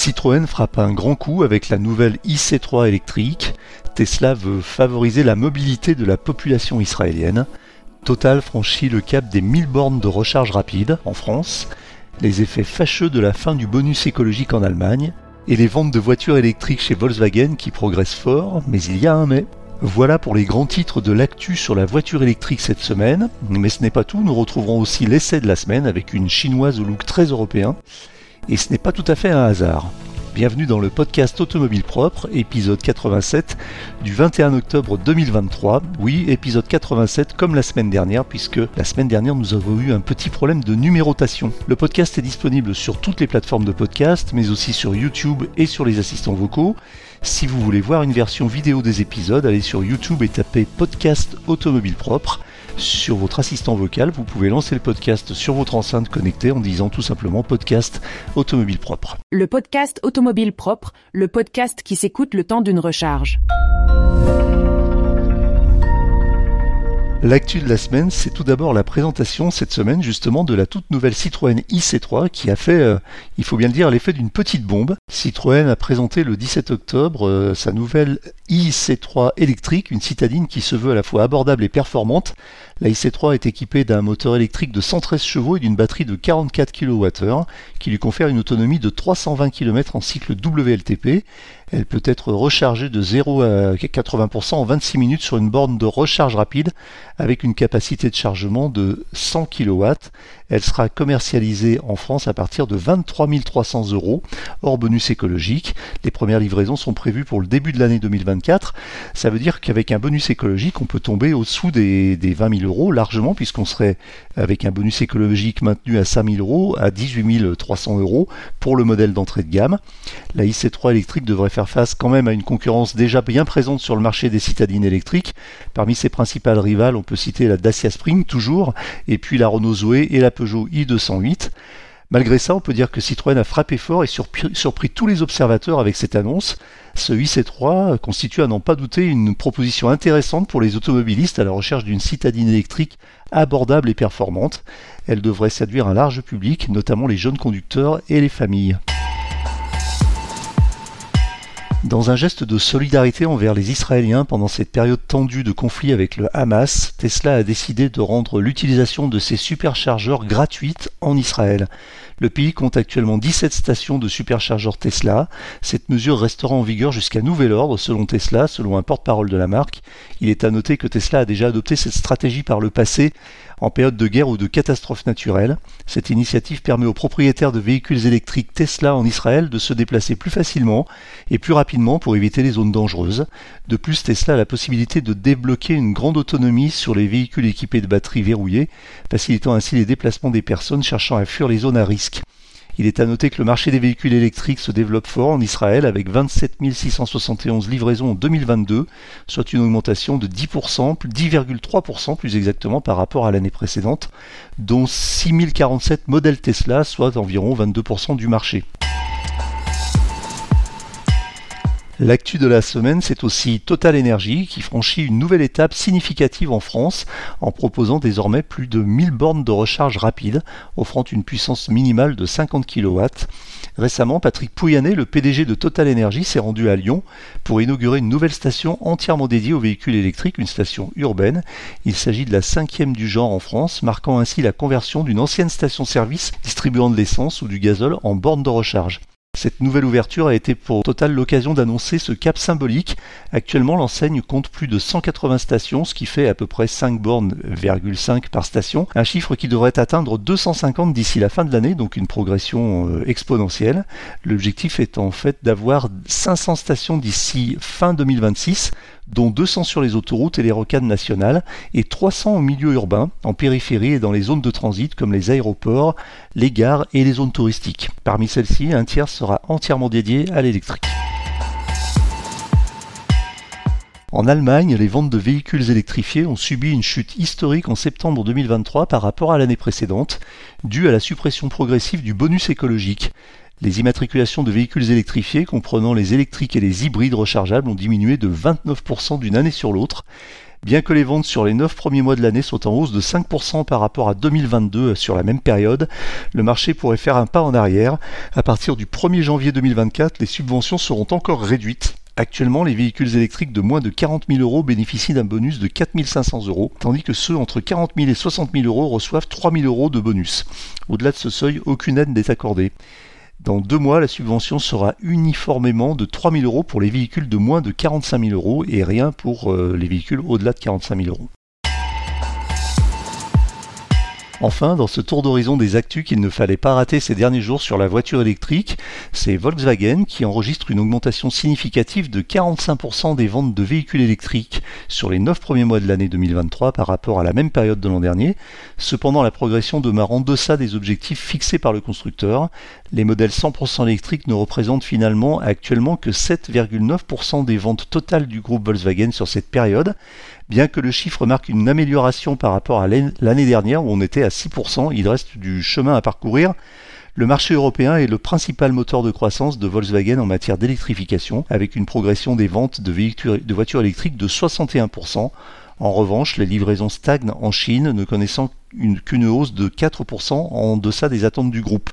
Citroën frappe un grand coup avec la nouvelle IC3 électrique. Tesla veut favoriser la mobilité de la population israélienne. Total franchit le cap des 1000 bornes de recharge rapide en France. Les effets fâcheux de la fin du bonus écologique en Allemagne. Et les ventes de voitures électriques chez Volkswagen qui progressent fort, mais il y a un mais. Voilà pour les grands titres de l'actu sur la voiture électrique cette semaine. Mais ce n'est pas tout, nous retrouverons aussi l'essai de la semaine avec une chinoise au look très européen. Et ce n'est pas tout à fait un hasard. Bienvenue dans le podcast Automobile Propre, épisode 87 du 21 octobre 2023. Oui, épisode 87 comme la semaine dernière, puisque la semaine dernière nous avons eu un petit problème de numérotation. Le podcast est disponible sur toutes les plateformes de podcast, mais aussi sur YouTube et sur les assistants vocaux. Si vous voulez voir une version vidéo des épisodes, allez sur YouTube et tapez podcast Automobile Propre sur votre assistant vocal, vous pouvez lancer le podcast sur votre enceinte connectée en disant tout simplement podcast automobile propre. Le podcast automobile propre, le podcast qui s'écoute le temps d'une recharge. L'actu de la semaine, c'est tout d'abord la présentation cette semaine justement de la toute nouvelle Citroën IC3 qui a fait, euh, il faut bien le dire, l'effet d'une petite bombe. Citroën a présenté le 17 octobre euh, sa nouvelle IC3 électrique, une citadine qui se veut à la fois abordable et performante. La IC3 est équipée d'un moteur électrique de 113 chevaux et d'une batterie de 44 kWh qui lui confère une autonomie de 320 km en cycle WLTP. Elle peut être rechargée de 0 à 80% en 26 minutes sur une borne de recharge rapide avec une capacité de chargement de 100 kW. Elle sera commercialisée en France à partir de 23 300 euros hors bonus écologique. Les premières livraisons sont prévues pour le début de l'année 2024. Ça veut dire qu'avec un bonus écologique, on peut tomber au-dessous des, 20 000 euros largement puisqu'on serait avec un bonus écologique maintenu à 5 000 euros à 18 300 euros pour le modèle d'entrée de gamme. La IC3 électrique devrait faire face quand même à une concurrence déjà bien présente sur le marché des citadines électriques. Parmi ses principales rivales, on peut citer la Dacia Spring toujours, et puis la Renault Zoé et la Peugeot i208. Malgré ça, on peut dire que Citroën a frappé fort et surpris, tous les observateurs avec cette annonce. Ce IC3 constitue à n'en pas douter une proposition intéressante pour les automobilistes à la recherche d'une citadine électrique abordable et performante. Elle devrait séduire un large public, notamment les jeunes conducteurs et les familles. Dans un geste de solidarité envers les Israéliens pendant cette période tendue de conflit avec le Hamas, Tesla a décidé de rendre l'utilisation de ses superchargeurs gratuite en Israël. Le pays compte actuellement 17 stations de superchargeurs Tesla. Cette mesure restera en vigueur jusqu'à nouvel ordre selon Tesla, selon un porte-parole de la marque. Il est à noter que Tesla a déjà adopté cette stratégie par le passé en période de guerre ou de catastrophe naturelle. Cette initiative permet aux propriétaires de véhicules électriques Tesla en Israël de se déplacer plus facilement et plus rapidement pour éviter les zones dangereuses. De plus, Tesla a la possibilité de débloquer une grande autonomie sur les véhicules équipés de batteries verrouillées, facilitant ainsi les déplacements des personnes cherchant à fuir les zones à risque. Il est à noter que le marché des véhicules électriques se développe fort en Israël avec 27 671 livraisons en 2022, soit une augmentation de 10%, 10,3% plus exactement par rapport à l'année précédente, dont 6047 modèles Tesla, soit environ 22% du marché. L'actu de la semaine, c'est aussi Total Energy qui franchit une nouvelle étape significative en France en proposant désormais plus de 1000 bornes de recharge rapide, offrant une puissance minimale de 50 kW. Récemment, Patrick Pouyanné, le PDG de Total Energy, s'est rendu à Lyon pour inaugurer une nouvelle station entièrement dédiée aux véhicules électriques, une station urbaine. Il s'agit de la cinquième du genre en France, marquant ainsi la conversion d'une ancienne station-service distribuant de l'essence ou du gazole en borne de recharge. Cette nouvelle ouverture a été pour Total l'occasion d'annoncer ce cap symbolique. Actuellement, l'enseigne compte plus de 180 stations, ce qui fait à peu près 5 bornes, par station, un chiffre qui devrait atteindre 250 d'ici la fin de l'année, donc une progression euh, exponentielle. L'objectif est en fait d'avoir 500 stations d'ici fin 2026, dont 200 sur les autoroutes et les rocades nationales, et 300 au milieu urbain, en périphérie et dans les zones de transit comme les aéroports, les gares et les zones touristiques. Parmi celles-ci, un tiers sera entièrement dédié à l'électrique. En Allemagne, les ventes de véhicules électrifiés ont subi une chute historique en septembre 2023 par rapport à l'année précédente, due à la suppression progressive du bonus écologique. Les immatriculations de véhicules électrifiés, comprenant les électriques et les hybrides rechargeables, ont diminué de 29% d'une année sur l'autre. Bien que les ventes sur les 9 premiers mois de l'année soient en hausse de 5% par rapport à 2022 sur la même période, le marché pourrait faire un pas en arrière. À partir du 1er janvier 2024, les subventions seront encore réduites Actuellement, les véhicules électriques de moins de 40 000 euros bénéficient d'un bonus de 4 500 euros, tandis que ceux entre 40 000 et 60 000 euros reçoivent 3 000 euros de bonus. Au-delà de ce seuil, aucune aide n'est accordée. Dans deux mois, la subvention sera uniformément de 3 000 euros pour les véhicules de moins de 45 000 euros et rien pour euh, les véhicules au-delà de 45 000 euros. Enfin, dans ce tour d'horizon des actus qu'il ne fallait pas rater ces derniers jours sur la voiture électrique, c'est Volkswagen qui enregistre une augmentation significative de 45% des ventes de véhicules électriques sur les 9 premiers mois de l'année 2023 par rapport à la même période de l'an dernier. Cependant, la progression demeure en deçà des objectifs fixés par le constructeur. Les modèles 100% électriques ne représentent finalement actuellement que 7,9% des ventes totales du groupe Volkswagen sur cette période, Bien que le chiffre marque une amélioration par rapport à l'année dernière où on était à 6%, il reste du chemin à parcourir. Le marché européen est le principal moteur de croissance de Volkswagen en matière d'électrification, avec une progression des ventes de, voitures électriques de 61%. En revanche, les livraisons stagnent en Chine, ne connaissant qu'une hausse de 4% en deçà des attentes du groupe.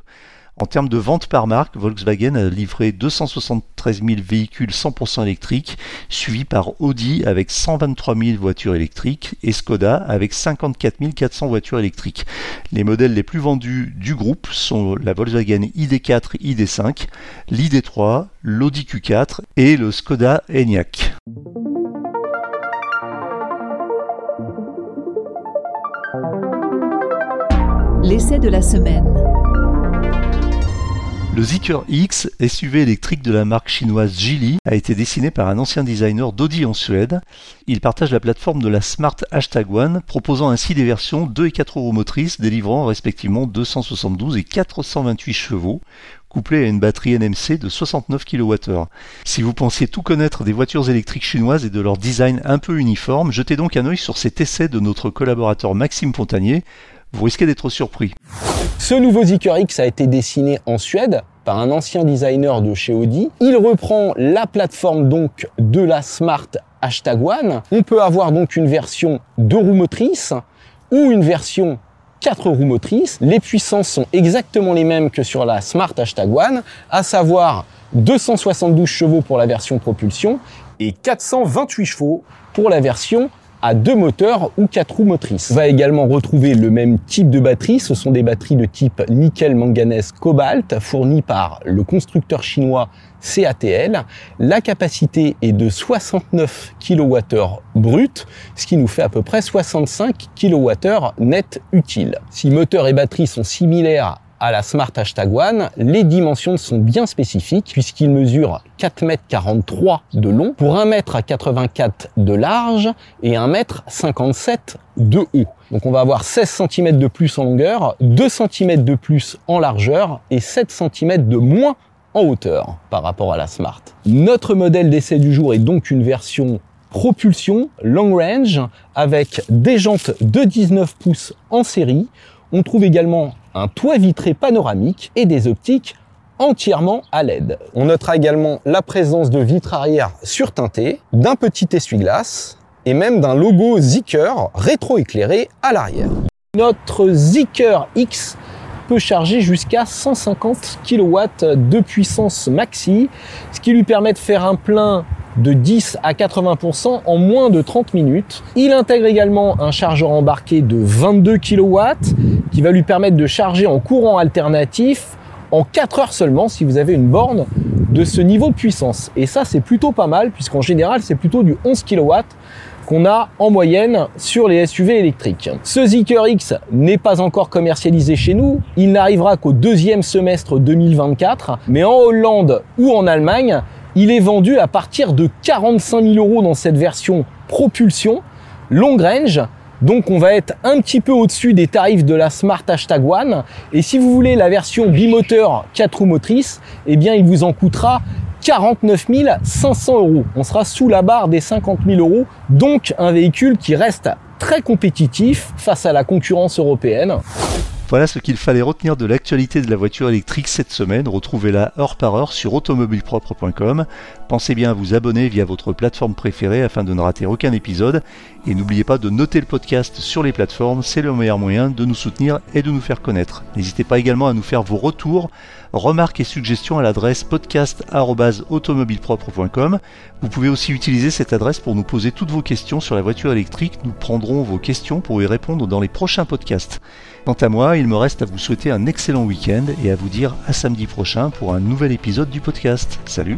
En termes de vente par marque, Volkswagen a livré 273 000 véhicules 100% électriques, suivi par Audi avec 123 000 voitures électriques et Skoda avec 54 400 voitures électriques. Les modèles les plus vendus du groupe sont la Volkswagen ID4 ID5, l'ID3, l'Audi Q4 et le Skoda Enyaq. L'essai de la semaine. Le Zeekr X, SUV électrique de la marque chinoise Geely, a été dessiné par un ancien designer d'Audi en Suède. Il partage la plateforme de la Smart Hashtag One, proposant ainsi des versions 2 et 4 roues motrices délivrant respectivement 272 et 428 chevaux, couplés à une batterie NMC de 69 kWh. Si vous pensiez tout connaître des voitures électriques chinoises et de leur design un peu uniforme, jetez donc un œil sur cet essai de notre collaborateur Maxime Fontanier, vous risquez d'être surpris. Ce nouveau Zeekr X a été dessiné en Suède par un ancien designer de chez Audi. Il reprend la plateforme donc de la Smart Hashtag One. On peut avoir donc une version 2 roues motrices ou une version 4 roues motrices. Les puissances sont exactement les mêmes que sur la Smart Hashtag One, à savoir 272 chevaux pour la version propulsion et 428 chevaux pour la version à deux moteurs ou quatre roues motrices. On va également retrouver le même type de batterie. Ce sont des batteries de type nickel manganèse cobalt fournies par le constructeur chinois CATL. La capacité est de 69 kWh brut, ce qui nous fait à peu près 65 kWh net utile. Si moteur et batterie sont similaires à la Smart Hashtag One, les dimensions sont bien spécifiques puisqu'il mesure 4,43 m de long pour 1,84 m de large et 1,57 m de haut. Donc on va avoir 16 cm de plus en longueur, 2 cm de plus en largeur et 7 cm de moins en hauteur par rapport à la Smart. Notre modèle d'essai du jour est donc une version propulsion long range avec des jantes de 19 pouces en série. On trouve également un toit vitré panoramique et des optiques entièrement à LED. On notera également la présence de vitres arrière surteintées, d'un petit essuie-glace et même d'un logo Zeekr rétroéclairé à l'arrière. Notre Zeekr X peut charger jusqu'à 150 kW de puissance maxi, ce qui lui permet de faire un plein de 10 à 80% en moins de 30 minutes. Il intègre également un chargeur embarqué de 22 kW qui va lui permettre de charger en courant alternatif en 4 heures seulement si vous avez une borne de ce niveau de puissance. Et ça c'est plutôt pas mal puisqu'en général c'est plutôt du 11 kW qu'on a en moyenne sur les SUV électriques. Ce Zeekr X n'est pas encore commercialisé chez nous, il n'arrivera qu'au deuxième semestre 2024, mais en Hollande ou en Allemagne, il est vendu à partir de 45 000 euros dans cette version propulsion long range. Donc on va être un petit peu au-dessus des tarifs de la Smart Hashtag One. Et si vous voulez la version bimoteur 4 roues motrices, eh bien il vous en coûtera 49 500 euros. On sera sous la barre des 50 000 euros. Donc un véhicule qui reste très compétitif face à la concurrence européenne. Voilà ce qu'il fallait retenir de l'actualité de la voiture électrique cette semaine. Retrouvez-la heure par heure sur automobilepropre.com. Pensez bien à vous abonner via votre plateforme préférée afin de ne rater aucun épisode. Et n'oubliez pas de noter le podcast sur les plateformes, c'est le meilleur moyen de nous soutenir et de nous faire connaître. N'hésitez pas également à nous faire vos retours, remarques et suggestions à l'adresse podcast.automobilepropre.com. Vous pouvez aussi utiliser cette adresse pour nous poser toutes vos questions sur la voiture électrique. Nous prendrons vos questions pour y répondre dans les prochains podcasts. Quant à moi, il me reste à vous souhaiter un excellent week-end et à vous dire à samedi prochain pour un nouvel épisode du podcast. Salut